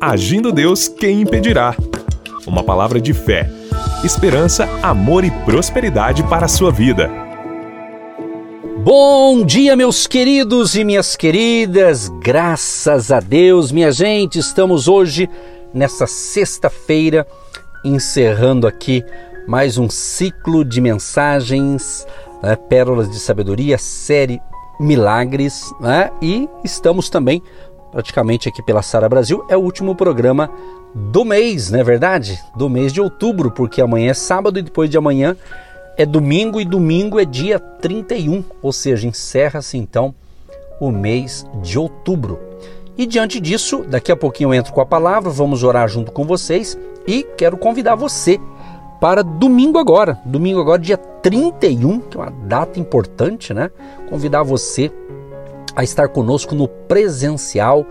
Agindo Deus, quem impedirá? Uma palavra de fé, esperança, amor e prosperidade para a sua vida. Bom dia, meus queridos e minhas queridas. Graças a Deus, minha gente, estamos hoje nessa sexta-feira encerrando aqui mais um ciclo de mensagens, né, pérolas de sabedoria, série Milagres, né, e estamos também praticamente aqui pela Sara Brasil, é o último programa do mês, não é verdade? Do mês de outubro, porque amanhã é sábado e depois de amanhã é domingo e domingo é dia 31, ou seja, encerra-se então o mês de outubro. E diante disso, daqui a pouquinho eu entro com a palavra, vamos orar junto com vocês e quero convidar você para domingo agora, domingo agora, dia 31, que é uma data importante, né? Convidar você a estar conosco no presencial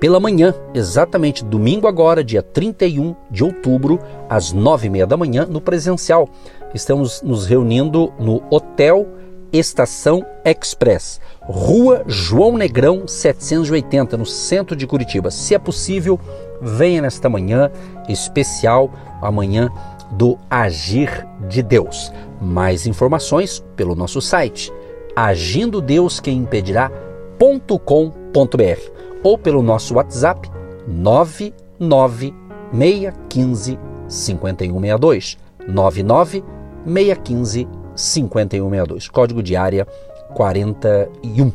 pela manhã, exatamente domingo agora, dia 31 de outubro, às nove e meia da manhã, no presencial. Estamos nos reunindo no Hotel Estação Express, Rua João Negrão 780, no centro de Curitiba. Se é possível, venha nesta manhã especial, amanhã do Agir de Deus. Mais informações pelo nosso site agindo Deus quem impedirá com.br ou pelo nosso WhatsApp 99615 5162 99615 5162 código de área 41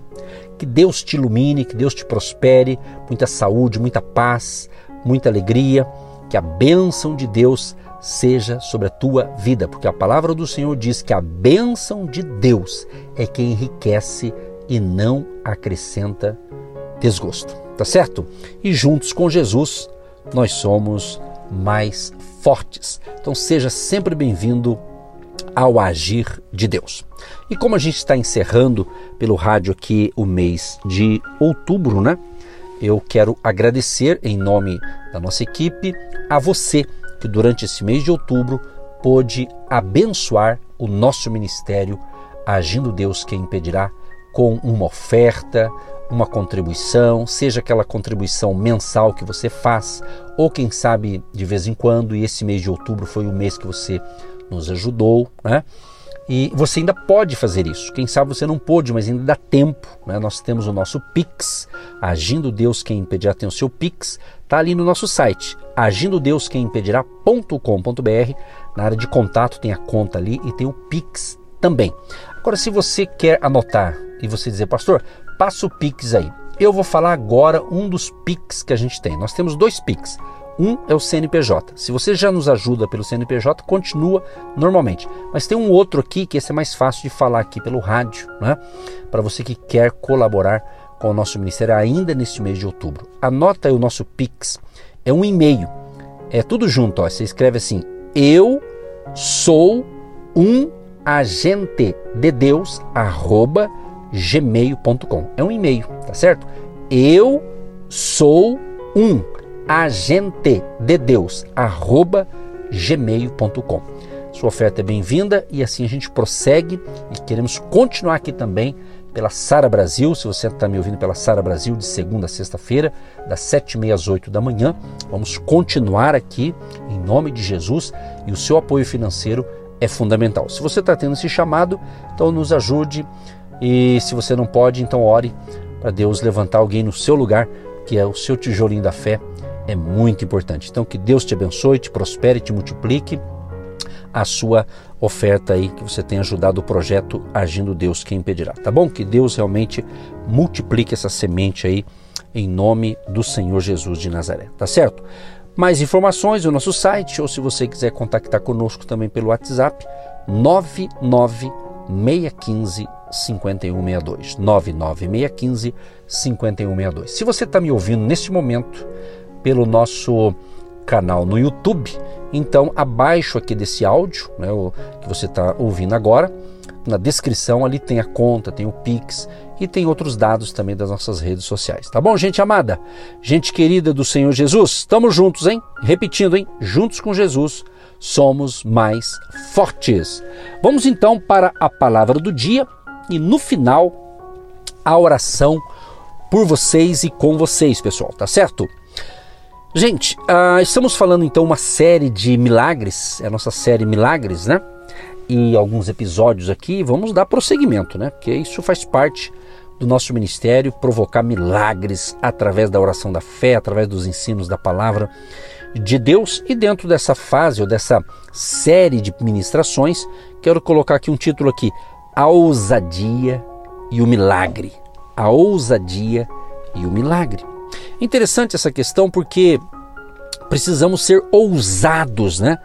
que Deus te ilumine, que Deus te prospere, muita saúde, muita paz, muita alegria, que a bênção de Deus seja sobre a tua vida, porque a palavra do Senhor diz que a bênção de Deus é que enriquece e não acrescenta desgosto, tá certo? E juntos com Jesus nós somos mais fortes. Então seja sempre bem-vindo ao agir de Deus. E como a gente está encerrando pelo rádio aqui o mês de outubro, né? Eu quero agradecer em nome da nossa equipe a você que durante esse mês de outubro pôde abençoar o nosso ministério, agindo Deus quem impedirá com uma oferta, uma contribuição, seja aquela contribuição mensal que você faz, ou quem sabe de vez em quando, e esse mês de outubro foi o mês que você nos ajudou, né? E você ainda pode fazer isso. Quem sabe você não pôde, mas ainda dá tempo. Né? Nós temos o nosso Pix, Agindo Deus Quem Impedirá tem o seu Pix, está ali no nosso site, agindo Deus Quem Impedirá.com.br. Na área de contato tem a conta ali e tem o Pix também. Agora, se você quer anotar e você dizer, pastor, passa o Pix aí. Eu vou falar agora um dos Pix que a gente tem. Nós temos dois Pix. Um é o CNPJ. Se você já nos ajuda pelo CNPJ, continua normalmente. Mas tem um outro aqui que esse é mais fácil de falar aqui pelo rádio, né? Para você que quer colaborar com o nosso ministério ainda neste mês de outubro. Anota aí o nosso Pix. É um e-mail. É tudo junto, ó. Você escreve assim: Eu sou um agente de Deus arroba gmail.com. É um e-mail, tá certo? Eu sou um agente de Deus arroba gmail.com. Sua oferta é bem-vinda e assim a gente prossegue e queremos continuar aqui também pela Sara Brasil. Se você está me ouvindo pela Sara Brasil, de segunda a sexta-feira, das sete e meia às oito da manhã, vamos continuar aqui em nome de Jesus e o seu apoio financeiro é fundamental. Se você está tendo esse chamado, então nos ajude e se você não pode, então ore para Deus levantar alguém no seu lugar, que é o seu tijolinho da fé, é muito importante. Então que Deus te abençoe, te prospere, te multiplique a sua oferta aí que você tem ajudado o projeto Agindo Deus quem impedirá, tá bom? Que Deus realmente multiplique essa semente aí em nome do Senhor Jesus de Nazaré, tá certo? Mais informações no nosso site ou se você quiser contactar conosco também pelo WhatsApp 99615 5162 99615 5162. Se você está me ouvindo neste momento pelo nosso canal no YouTube, então abaixo aqui desse áudio, né, que você está ouvindo agora, na descrição ali tem a conta, tem o Pix e tem outros dados também das nossas redes sociais. Tá bom, gente amada? Gente querida do Senhor Jesus, estamos juntos, hein? Repetindo, hein? Juntos com Jesus somos mais fortes. Vamos então para a palavra do dia e no final a oração por vocês e com vocês, pessoal, tá certo? Gente, uh, estamos falando então uma série de milagres, é a nossa série Milagres, né? E alguns episódios aqui, vamos dar prosseguimento, né? Porque isso faz parte do nosso ministério, provocar milagres através da oração da fé, através dos ensinos da palavra de Deus. E dentro dessa fase ou dessa série de ministrações, quero colocar aqui um título aqui: A ousadia e o milagre. A ousadia e o milagre. Interessante essa questão porque precisamos ser ousados, né?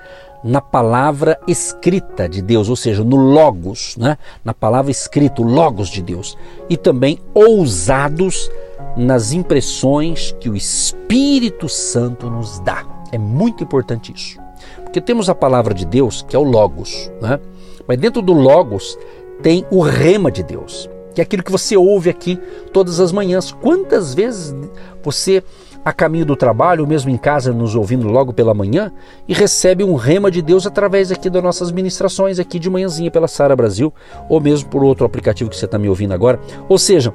Na palavra escrita de Deus, ou seja, no Logos, né? na palavra escrita, o Logos de Deus. E também ousados nas impressões que o Espírito Santo nos dá. É muito importante isso. Porque temos a palavra de Deus, que é o Logos, né? mas dentro do Logos tem o rema de Deus que é aquilo que você ouve aqui todas as manhãs. Quantas vezes você, a caminho do trabalho, ou mesmo em casa, nos ouvindo logo pela manhã, e recebe um rema de Deus através aqui das nossas ministrações, aqui de manhãzinha pela Sara Brasil, ou mesmo por outro aplicativo que você está me ouvindo agora. Ou seja,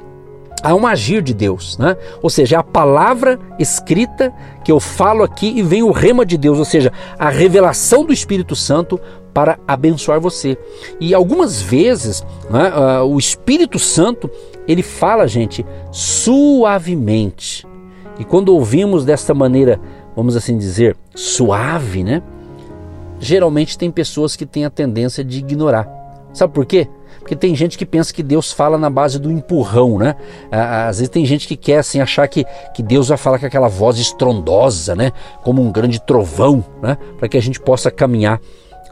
há um agir de Deus, né? Ou seja, é a palavra escrita que eu falo aqui e vem o rema de Deus, ou seja, a revelação do Espírito Santo para abençoar você. E algumas vezes né, uh, o Espírito Santo ele fala, gente, suavemente. E quando ouvimos desta maneira, vamos assim dizer, suave, né? Geralmente tem pessoas que têm a tendência de ignorar. Sabe por quê? Porque tem gente que pensa que Deus fala na base do empurrão, né? Às vezes tem gente que quer assim achar que, que Deus vai falar com aquela voz estrondosa, né? Como um grande trovão, né? Para que a gente possa caminhar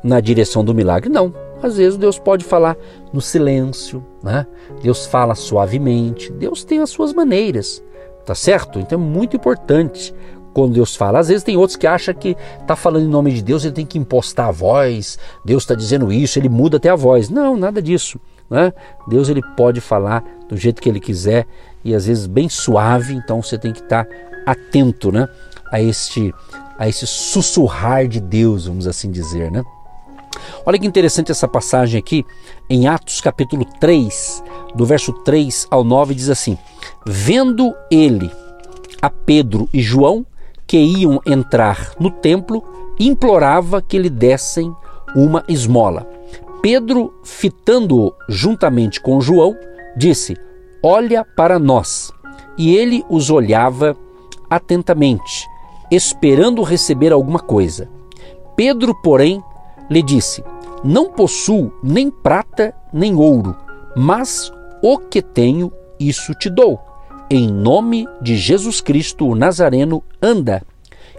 na direção do milagre. Não. Às vezes Deus pode falar no silêncio, né? Deus fala suavemente. Deus tem as suas maneiras, tá certo? Então é muito importante quando Deus fala. Às vezes tem outros que acham que está falando em nome de Deus, ele tem que impostar a voz. Deus está dizendo isso, ele muda até a voz. Não, nada disso. Né? Deus ele pode falar do jeito que ele quiser e às vezes bem suave. Então você tem que estar tá atento, né? A este a esse sussurrar de Deus, vamos assim dizer, né? Olha que interessante essa passagem aqui em Atos capítulo 3, do verso 3 ao 9, diz assim: Vendo ele a Pedro e João que iam entrar no templo, implorava que lhe dessem uma esmola. Pedro, fitando-o juntamente com João, disse: Olha para nós. E ele os olhava atentamente, esperando receber alguma coisa. Pedro, porém, lhe disse: Não possuo nem prata nem ouro, mas o que tenho, isso te dou. Em nome de Jesus Cristo, o Nazareno, anda.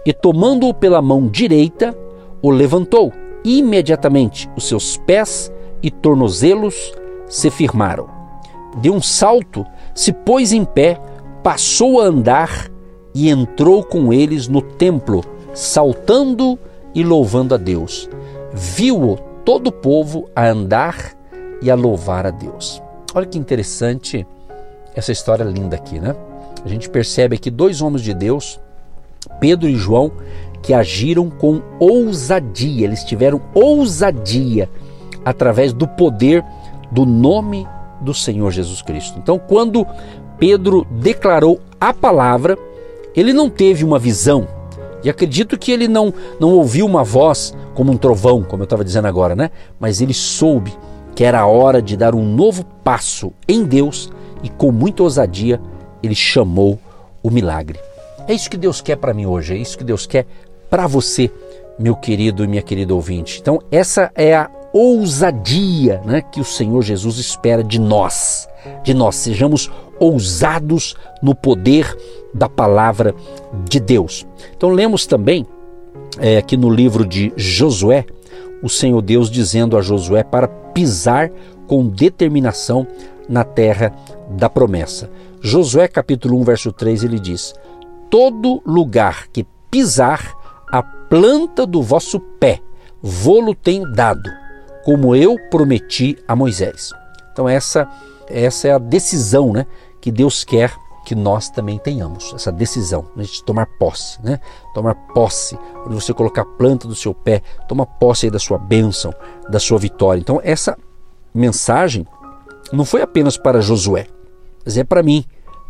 E tomando-o pela mão direita, o levantou. Imediatamente os seus pés e tornozelos se firmaram. De um salto, se pôs em pé, passou a andar e entrou com eles no templo, saltando e louvando a Deus viu-o todo o povo a andar e a louvar a Deus. Olha que interessante essa história linda aqui, né? A gente percebe aqui dois homens de Deus, Pedro e João, que agiram com ousadia, eles tiveram ousadia através do poder do nome do Senhor Jesus Cristo. Então, quando Pedro declarou a palavra, ele não teve uma visão, e acredito que ele não, não ouviu uma voz como um trovão, como eu estava dizendo agora, né? Mas ele soube que era a hora de dar um novo passo em Deus e com muita ousadia ele chamou o milagre. É isso que Deus quer para mim hoje, é isso que Deus quer para você, meu querido e minha querida ouvinte. Então, essa é a ousadia né, que o Senhor Jesus espera de nós, de nós. Sejamos ousados no poder da palavra de Deus. Então, lemos também é, aqui no livro de Josué, o Senhor Deus dizendo a Josué para pisar com determinação na terra da promessa. Josué capítulo 1, verso 3, ele diz: Todo lugar que pisar a planta do vosso pé, vou-lo tenho dado como eu prometi a Moisés. Então essa essa é a decisão, né, que Deus quer que nós também tenhamos essa decisão né, de tomar posse, né? Tomar posse, quando você colocar a planta do seu pé, toma posse da sua bênção, da sua vitória. Então essa mensagem não foi apenas para Josué, mas é para mim,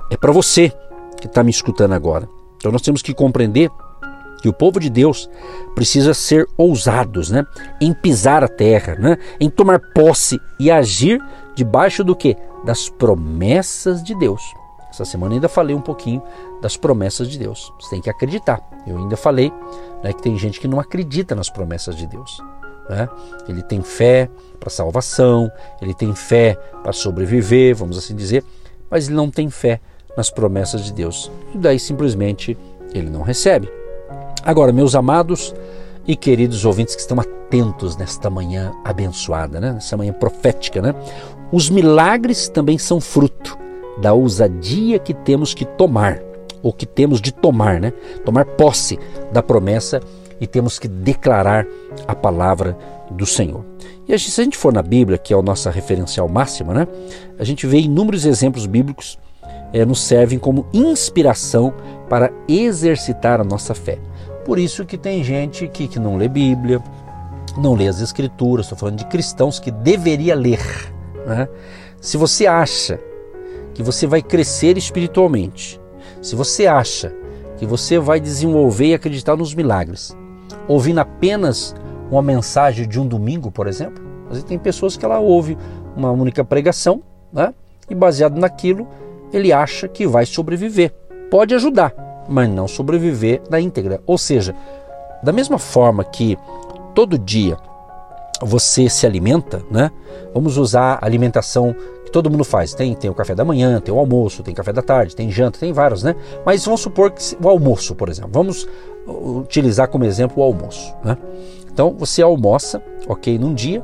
é para você que está me escutando agora. Então nós temos que compreender que o povo de Deus precisa ser ousados, né? Em pisar a terra, né? Em tomar posse e agir debaixo do que? Das promessas de Deus. Essa semana ainda falei um pouquinho das promessas de Deus. Você tem que acreditar. Eu ainda falei né, que tem gente que não acredita nas promessas de Deus. Né? Ele tem fé para salvação, ele tem fé para sobreviver, vamos assim dizer, mas ele não tem fé nas promessas de Deus. E daí simplesmente ele não recebe. Agora, meus amados e queridos ouvintes que estão atentos nesta manhã abençoada, né? nessa manhã profética, né? os milagres também são fruto da ousadia que temos que tomar, ou que temos de tomar, né? Tomar posse da promessa e temos que declarar a palavra do Senhor. E se a gente for na Bíblia, que é a nossa referencial máxima, né? A gente vê inúmeros exemplos bíblicos é, nos servem como inspiração para exercitar a nossa fé. Por isso que tem gente que, que não lê Bíblia, não lê as Escrituras, estou falando de cristãos que deveria ler. Né? Se você acha que você vai crescer espiritualmente, se você acha que você vai desenvolver e acreditar nos milagres, ouvindo apenas uma mensagem de um domingo, por exemplo, vezes tem pessoas que ela ouve uma única pregação, né? E baseado naquilo, ele acha que vai sobreviver. Pode ajudar, mas não sobreviver na íntegra. Ou seja, da mesma forma que todo dia você se alimenta, né? Vamos usar a alimentação que todo mundo faz. Tem, tem o café da manhã, tem o almoço, tem café da tarde, tem janta, tem vários, né? Mas vamos supor que o almoço, por exemplo. Vamos utilizar como exemplo o almoço, né? Então você almoça, ok, num dia.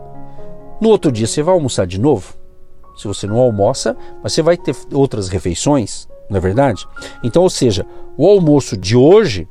No outro dia você vai almoçar de novo. Se você não almoça, mas você vai ter outras refeições, não é verdade? Então, ou seja, o almoço de hoje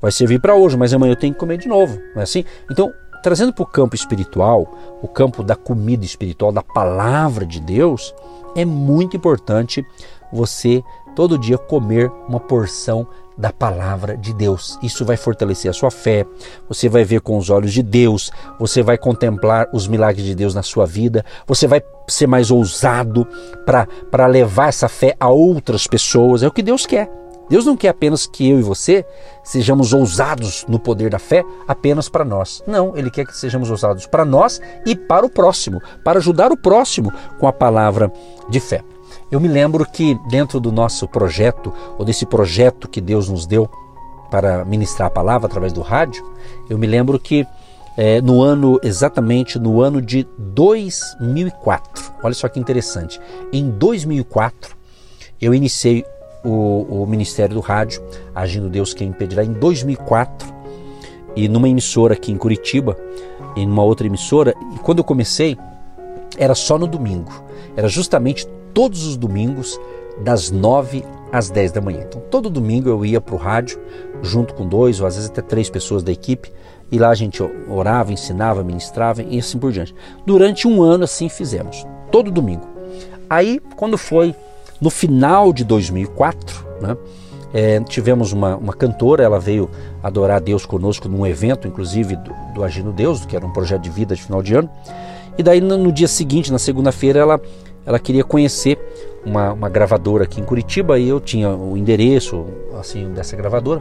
vai servir para hoje, mas amanhã eu tenho que comer de novo, não é assim? Então, Trazendo para o campo espiritual, o campo da comida espiritual, da palavra de Deus, é muito importante você todo dia comer uma porção da palavra de Deus. Isso vai fortalecer a sua fé, você vai ver com os olhos de Deus, você vai contemplar os milagres de Deus na sua vida, você vai ser mais ousado para levar essa fé a outras pessoas. É o que Deus quer. Deus não quer apenas que eu e você sejamos ousados no poder da fé apenas para nós. Não, Ele quer que sejamos ousados para nós e para o próximo, para ajudar o próximo com a palavra de fé. Eu me lembro que dentro do nosso projeto, ou desse projeto que Deus nos deu para ministrar a palavra através do rádio, eu me lembro que é, no ano, exatamente no ano de 2004, olha só que interessante, em 2004 eu iniciei o, o Ministério do Rádio, Agindo Deus Quem Impedirá, em 2004, e numa emissora aqui em Curitiba, e numa outra emissora, e quando eu comecei, era só no domingo. Era justamente todos os domingos, das 9 às 10 da manhã. Então, todo domingo eu ia para o rádio, junto com dois ou às vezes até três pessoas da equipe, e lá a gente orava, ensinava, ministrava e assim por diante. Durante um ano assim fizemos, todo domingo. Aí, quando foi no final de 2004, né, é, tivemos uma, uma cantora, ela veio adorar Deus conosco num evento, inclusive do, do Agindo Deus, que era um projeto de vida de final de ano. E daí no, no dia seguinte, na segunda-feira, ela, ela queria conhecer uma, uma gravadora aqui em Curitiba e eu tinha o endereço assim dessa gravadora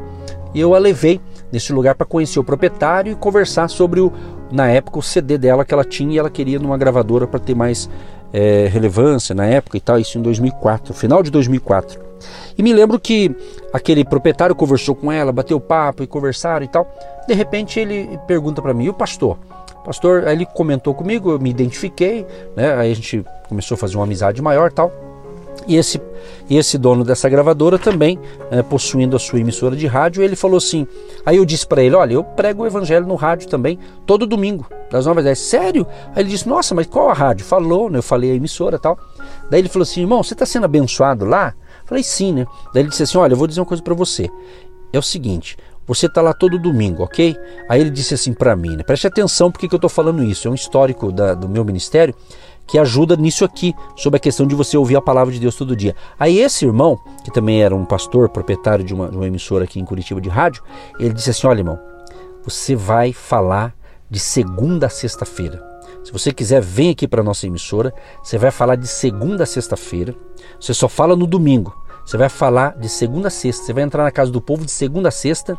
e eu a levei nesse lugar para conhecer o proprietário e conversar sobre o na época o CD dela que ela tinha e ela queria numa gravadora para ter mais é, relevância na época e tal, isso em 2004, final de 2004. E me lembro que aquele proprietário conversou com ela, bateu papo e conversaram e tal. De repente ele pergunta para mim, e o pastor? Pastor, aí ele comentou comigo, eu me identifiquei, né? Aí a gente começou a fazer uma amizade maior tal. E esse, esse dono dessa gravadora também, é, possuindo a sua emissora de rádio, ele falou assim. Aí eu disse para ele: Olha, eu prego o evangelho no rádio também, todo domingo, das 9 às 10. Sério? Aí ele disse: Nossa, mas qual a rádio? Falou, né? Eu falei a emissora tal. Daí ele falou assim: Irmão, você está sendo abençoado lá? Falei: Sim, né? Daí ele disse assim: Olha, eu vou dizer uma coisa para você. É o seguinte, você está lá todo domingo, ok? Aí ele disse assim para mim, né? Preste atenção porque que eu estou falando isso. É um histórico da, do meu ministério que ajuda nisso aqui, sobre a questão de você ouvir a palavra de Deus todo dia. Aí esse irmão, que também era um pastor, proprietário de uma, de uma emissora aqui em Curitiba de rádio, ele disse assim: olha, irmão, você vai falar de segunda a sexta-feira. Se você quiser, vem aqui para nossa emissora. Você vai falar de segunda a sexta-feira. Você só fala no domingo. Você vai falar de segunda a sexta. Você vai entrar na casa do povo de segunda a sexta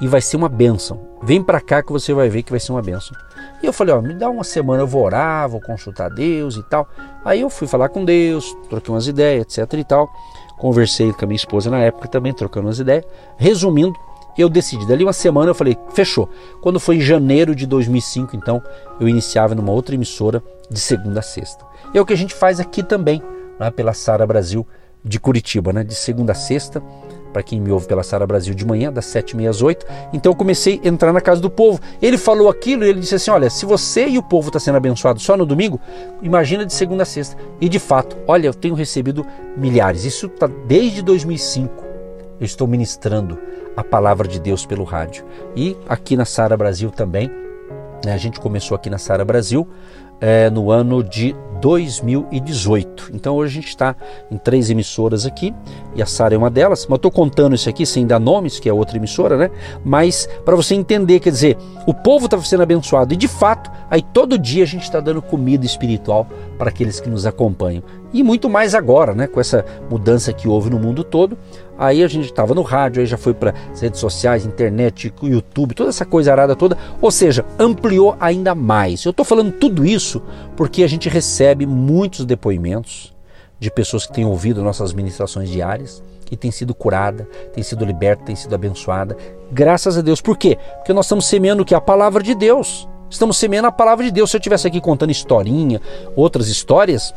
e vai ser uma bênção. Vem para cá que você vai ver que vai ser uma bênção. E eu falei, ó, me dá uma semana, eu vou orar, vou consultar Deus e tal. Aí eu fui falar com Deus, troquei umas ideias, etc e tal. Conversei com a minha esposa na época também, trocando umas ideias. Resumindo, eu decidi. Dali uma semana eu falei, fechou. Quando foi em janeiro de 2005, então, eu iniciava numa outra emissora de segunda a sexta. É o que a gente faz aqui também, né, pela Sara Brasil de Curitiba, né, de segunda a sexta. Para quem me ouve pela Sara Brasil de manhã, das 7h30 às 8 Então eu comecei a entrar na casa do povo. Ele falou aquilo e ele disse assim: Olha, se você e o povo está sendo abençoado só no domingo, imagina de segunda a sexta. E de fato, olha, eu tenho recebido milhares. Isso está desde 2005. Eu estou ministrando a palavra de Deus pelo rádio. E aqui na Sara Brasil também, né, a gente começou aqui na Sara Brasil é, no ano de 2018. Então hoje a gente está em três emissoras aqui e a Sara é uma delas. Mas estou contando isso aqui sem dar nomes, que é outra emissora, né? Mas para você entender, quer dizer, o povo está sendo abençoado e de fato, aí todo dia a gente está dando comida espiritual para aqueles que nos acompanham. E muito mais agora, né? Com essa mudança que houve no mundo todo. Aí a gente estava no rádio, aí já foi para as redes sociais, internet, YouTube, toda essa coisa arada toda. Ou seja, ampliou ainda mais. Eu estou falando tudo isso porque a gente recebe muitos depoimentos de pessoas que têm ouvido nossas ministrações diárias e têm sido curada, têm sido liberta, têm sido abençoada. Graças a Deus. Por quê? Porque nós estamos semeando o que? A palavra de Deus. Estamos semeando a palavra de Deus. Se eu estivesse aqui contando historinha, outras histórias,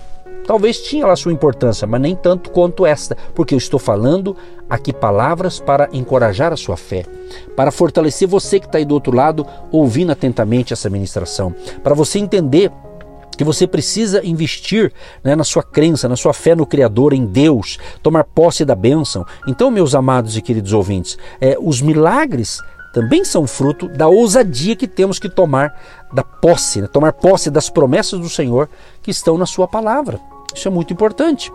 talvez tinha lá sua importância, mas nem tanto quanto esta, porque eu estou falando aqui palavras para encorajar a sua fé, para fortalecer você que está aí do outro lado, ouvindo atentamente essa ministração, para você entender que você precisa investir né, na sua crença, na sua fé no Criador, em Deus, tomar posse da bênção. Então, meus amados e queridos ouvintes, é, os milagres também são fruto da ousadia que temos que tomar da posse, né, tomar posse das promessas do Senhor que estão na Sua palavra. Isso é muito importante.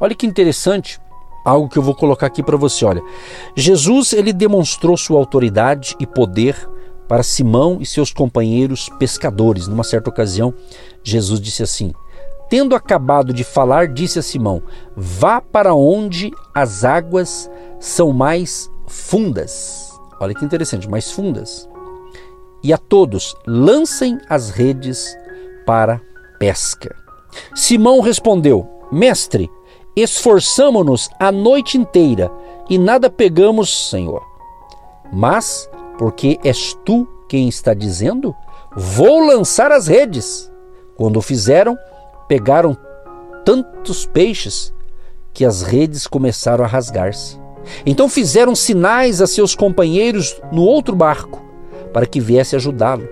Olha que interessante algo que eu vou colocar aqui para você. Olha, Jesus ele demonstrou sua autoridade e poder para Simão e seus companheiros pescadores. Numa certa ocasião, Jesus disse assim: Tendo acabado de falar, disse a Simão: Vá para onde as águas são mais fundas. Olha que interessante, mais fundas. E a todos lancem as redes para pesca. Simão respondeu: Mestre, esforçamo-nos a noite inteira e nada pegamos, Senhor. Mas, porque és tu quem está dizendo, vou lançar as redes. Quando o fizeram, pegaram tantos peixes que as redes começaram a rasgar-se. Então fizeram sinais a seus companheiros no outro barco para que viesse ajudá-lo.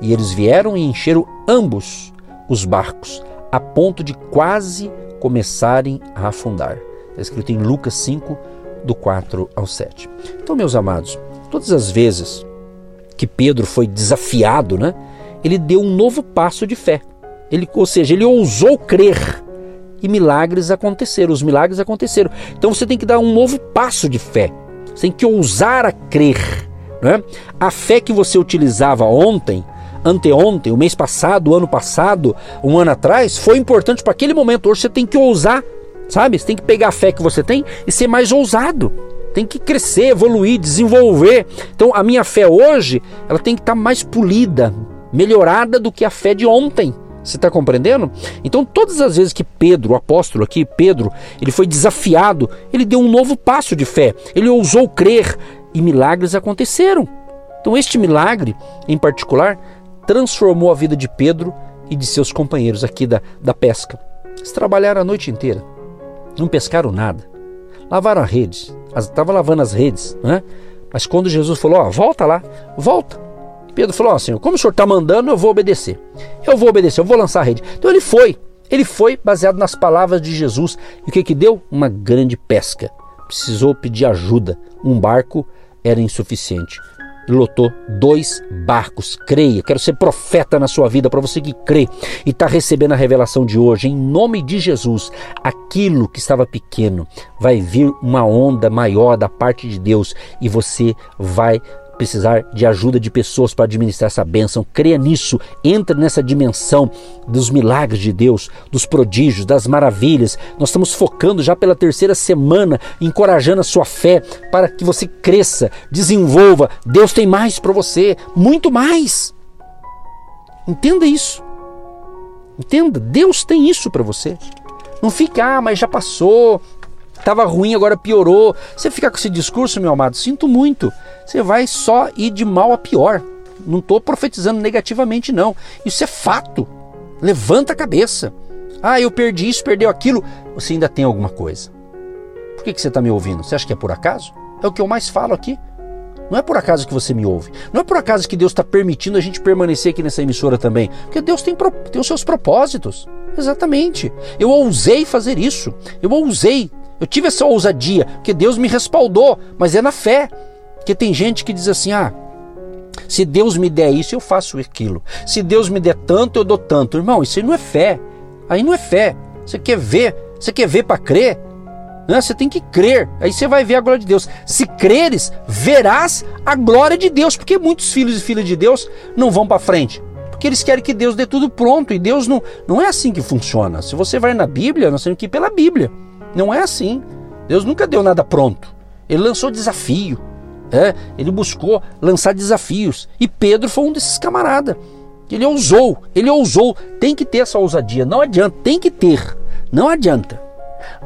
E eles vieram e encheram ambos os barcos, a ponto de quase começarem a afundar. Está escrito em Lucas 5, do 4 ao 7. Então, meus amados, todas as vezes que Pedro foi desafiado, né, ele deu um novo passo de fé. Ele, ou seja, ele ousou crer e milagres aconteceram. Os milagres aconteceram. Então você tem que dar um novo passo de fé. Você tem que ousar a crer. Né? A fé que você utilizava ontem anteontem, o mês passado, o ano passado, um ano atrás, foi importante para aquele momento. Hoje você tem que ousar, sabe? Você tem que pegar a fé que você tem e ser mais ousado. Tem que crescer, evoluir, desenvolver. Então a minha fé hoje, ela tem que estar tá mais polida, melhorada do que a fé de ontem. Você está compreendendo? Então, todas as vezes que Pedro, o apóstolo aqui, Pedro, ele foi desafiado, ele deu um novo passo de fé. Ele ousou crer e milagres aconteceram. Então, este milagre, em particular, transformou a vida de Pedro e de seus companheiros aqui da, da pesca. Eles trabalharam a noite inteira, não pescaram nada, lavaram as redes, estava lavando as redes, né? Mas quando Jesus falou, ó, volta lá, volta. Pedro falou, ó, Senhor, como o Senhor está mandando, eu vou obedecer. Eu vou obedecer, eu vou lançar a rede. Então ele foi, ele foi baseado nas palavras de Jesus. E o que que deu? Uma grande pesca. Precisou pedir ajuda. Um barco era insuficiente lotou dois barcos. Creia, quero ser profeta na sua vida para você que crê e está recebendo a revelação de hoje. Em nome de Jesus, aquilo que estava pequeno vai vir uma onda maior da parte de Deus e você vai precisar de ajuda de pessoas para administrar essa bênção. Creia nisso, entre nessa dimensão dos milagres de Deus, dos prodígios, das maravilhas. Nós estamos focando já pela terceira semana, encorajando a sua fé para que você cresça, desenvolva. Deus tem mais para você, muito mais. Entenda isso. Entenda, Deus tem isso para você. Não fica, ah, mas já passou, estava ruim, agora piorou. Você fica com esse discurso, meu amado, sinto muito. Você vai só ir de mal a pior. Não estou profetizando negativamente, não. Isso é fato. Levanta a cabeça. Ah, eu perdi isso, perdeu aquilo. Você ainda tem alguma coisa. Por que, que você está me ouvindo? Você acha que é por acaso? É o que eu mais falo aqui. Não é por acaso que você me ouve. Não é por acaso que Deus está permitindo a gente permanecer aqui nessa emissora também. Porque Deus tem, tem os seus propósitos. Exatamente. Eu ousei fazer isso. Eu ousei. Eu tive essa ousadia, porque Deus me respaldou, mas é na fé. Porque tem gente que diz assim: ah, se Deus me der isso, eu faço aquilo. Se Deus me der tanto, eu dou tanto. Irmão, isso aí não é fé. Aí não é fé. Você quer ver? Você quer ver para crer? Né? Você tem que crer, aí você vai ver a glória de Deus. Se creres, verás a glória de Deus, porque muitos filhos e filhas de Deus não vão para frente. Porque eles querem que Deus dê tudo pronto e Deus não, não é assim que funciona. Se você vai na Bíblia, nós temos que ir pela Bíblia. Não é assim. Deus nunca deu nada pronto. Ele lançou desafio. É, ele buscou lançar desafios. E Pedro foi um desses camaradas. Ele ousou, ele ousou. Tem que ter essa ousadia. Não adianta, tem que ter. Não adianta.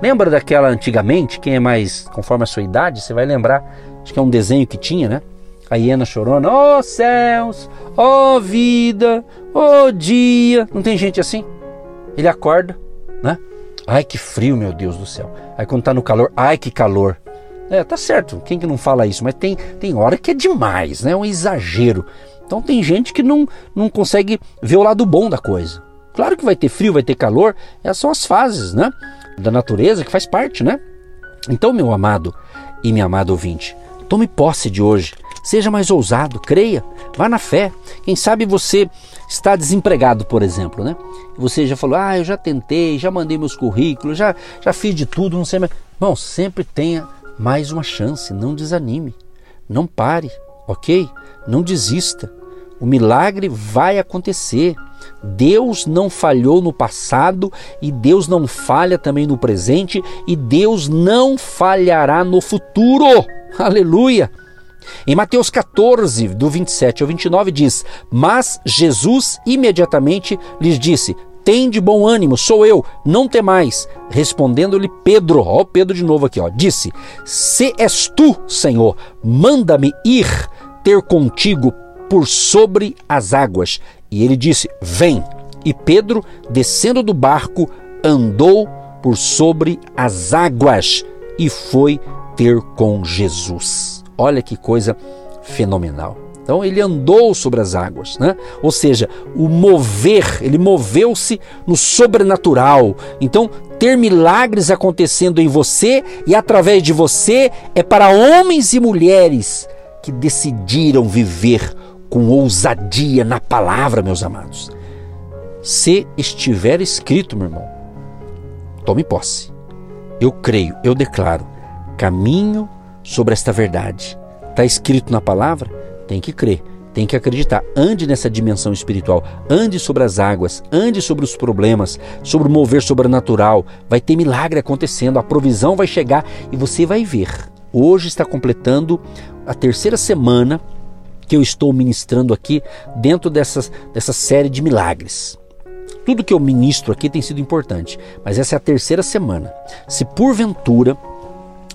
Lembra daquela antigamente? Quem é mais conforme a sua idade, você vai lembrar. Acho que é um desenho que tinha, né? A hiena chorona, oh céus, oh vida, oh dia. Não tem gente assim? Ele acorda, né? Ai que frio, meu Deus do céu. Aí quando tá no calor, ai que calor. É, tá certo, quem que não fala isso? Mas tem, tem hora que é demais, né? É um exagero. Então tem gente que não, não consegue ver o lado bom da coisa. Claro que vai ter frio, vai ter calor, essas são as fases, né? da natureza que faz parte, né? Então, meu amado e minha amada ouvinte, tome posse de hoje. Seja mais ousado, creia, vá na fé. Quem sabe você está desempregado, por exemplo, né? Você já falou, ah, eu já tentei, já mandei meus currículos, já, já fiz de tudo, não sei mais. Bom, sempre tenha mais uma chance, não desanime, não pare, ok? Não desista. O milagre vai acontecer. Deus não falhou no passado e Deus não falha também no presente e Deus não falhará no futuro. Aleluia! Em Mateus 14, do 27 ao 29, diz: Mas Jesus imediatamente lhes disse: Tem de bom ânimo, sou eu, não temais. Respondendo-lhe Pedro, ó Pedro de novo aqui, ó, disse: Se és tu, Senhor, manda-me ir ter contigo por sobre as águas. E ele disse: Vem. E Pedro, descendo do barco, andou por sobre as águas e foi ter com Jesus. Olha que coisa fenomenal. Então ele andou sobre as águas, né? Ou seja, o mover, ele moveu-se no sobrenatural. Então, ter milagres acontecendo em você e através de você é para homens e mulheres que decidiram viver com ousadia na palavra, meus amados. Se estiver escrito, meu irmão, tome posse. Eu creio, eu declaro, caminho sobre esta verdade. Está escrito na palavra? Tem que crer, tem que acreditar. Ande nessa dimensão espiritual, ande sobre as águas, ande sobre os problemas, sobre o mover sobrenatural. Vai ter milagre acontecendo, a provisão vai chegar e você vai ver. Hoje está completando a terceira semana que eu estou ministrando aqui dentro dessas, dessa série de milagres. Tudo que eu ministro aqui tem sido importante, mas essa é a terceira semana. Se porventura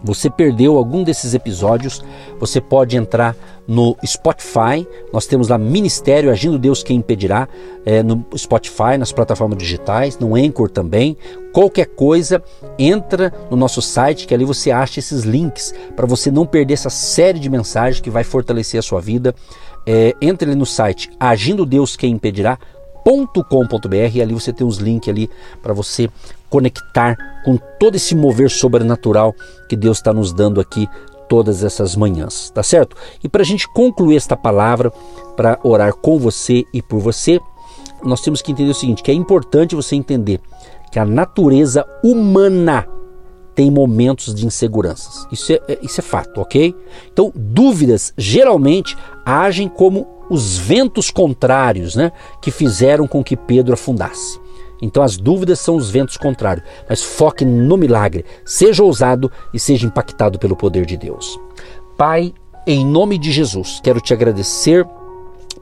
você perdeu algum desses episódios, você pode entrar no Spotify. Nós temos lá Ministério Agindo Deus Quem Impedirá é, no Spotify, nas plataformas digitais, no Anchor também. Qualquer coisa, entra no nosso site que ali você acha esses links para você não perder essa série de mensagens que vai fortalecer a sua vida. É, entre no site Agindo Deus Quem Impedirá com.br e ali você tem os links ali para você conectar com todo esse mover sobrenatural que Deus está nos dando aqui todas essas manhãs, tá certo? E para a gente concluir esta palavra, para orar com você e por você, nós temos que entender o seguinte: que é importante você entender que a natureza humana tem momentos de inseguranças. Isso é, é, isso é fato, ok? Então, dúvidas geralmente agem como os ventos contrários né, que fizeram com que Pedro afundasse. Então as dúvidas são os ventos contrários, mas foque no milagre, seja ousado e seja impactado pelo poder de Deus. Pai, em nome de Jesus, quero te agradecer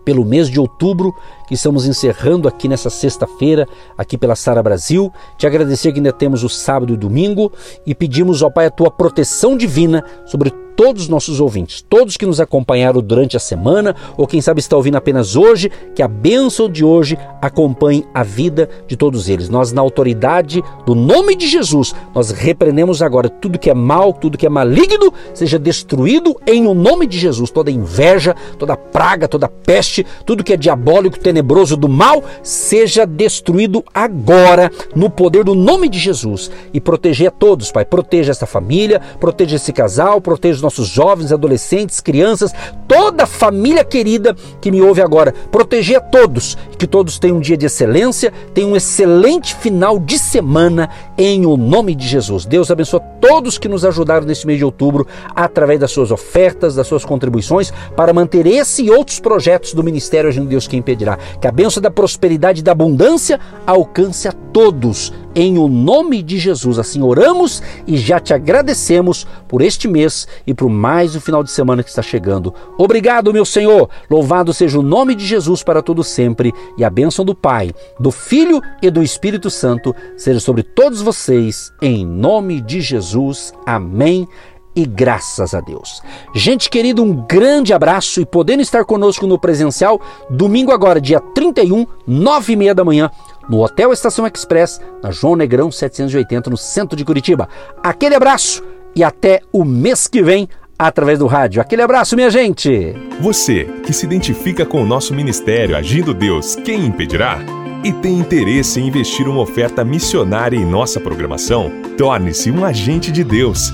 pelo mês de outubro que estamos encerrando aqui nessa sexta-feira, aqui pela Sara Brasil. Te agradecer que ainda temos o sábado e domingo e pedimos ao Pai a tua proteção divina sobre todos os nossos ouvintes, todos que nos acompanharam durante a semana ou quem sabe está ouvindo apenas hoje, que a bênção de hoje acompanhe a vida de todos eles. Nós, na autoridade do nome de Jesus, nós repreendemos agora tudo que é mal, tudo que é maligno, seja destruído em o nome de Jesus. Toda inveja, toda praga, toda peste, tudo que é diabólico, tenebroso do mal, seja destruído agora no poder do nome de Jesus e proteger a todos, Pai. Proteja essa família, proteja esse casal, proteja nossos jovens, adolescentes, crianças, toda a família querida que me ouve agora. Proteger a todos, que todos tenham um dia de excelência, tenham um excelente final de semana em o nome de Jesus. Deus abençoe todos que nos ajudaram nesse mês de outubro através das suas ofertas, das suas contribuições para manter esse e outros projetos do Ministério Agindo Deus Quem Impedirá. Que a bênção da prosperidade e da abundância alcance a todos em o nome de Jesus. Assim oramos e já te agradecemos por este mês e por mais o final de semana que está chegando. Obrigado, meu Senhor. Louvado seja o nome de Jesus para todo sempre e a bênção do Pai, do Filho e do Espírito Santo seja sobre todos vocês em nome de Jesus. Amém e graças a Deus. Gente querida, um grande abraço e podendo estar conosco no presencial, domingo agora, dia 31, nove e meia da manhã, no Hotel Estação Express, na João Negrão 780, no centro de Curitiba. Aquele abraço e até o mês que vem através do rádio. Aquele abraço, minha gente! Você que se identifica com o nosso ministério Agindo Deus, quem impedirá? E tem interesse em investir uma oferta missionária em nossa programação? Torne-se um agente de Deus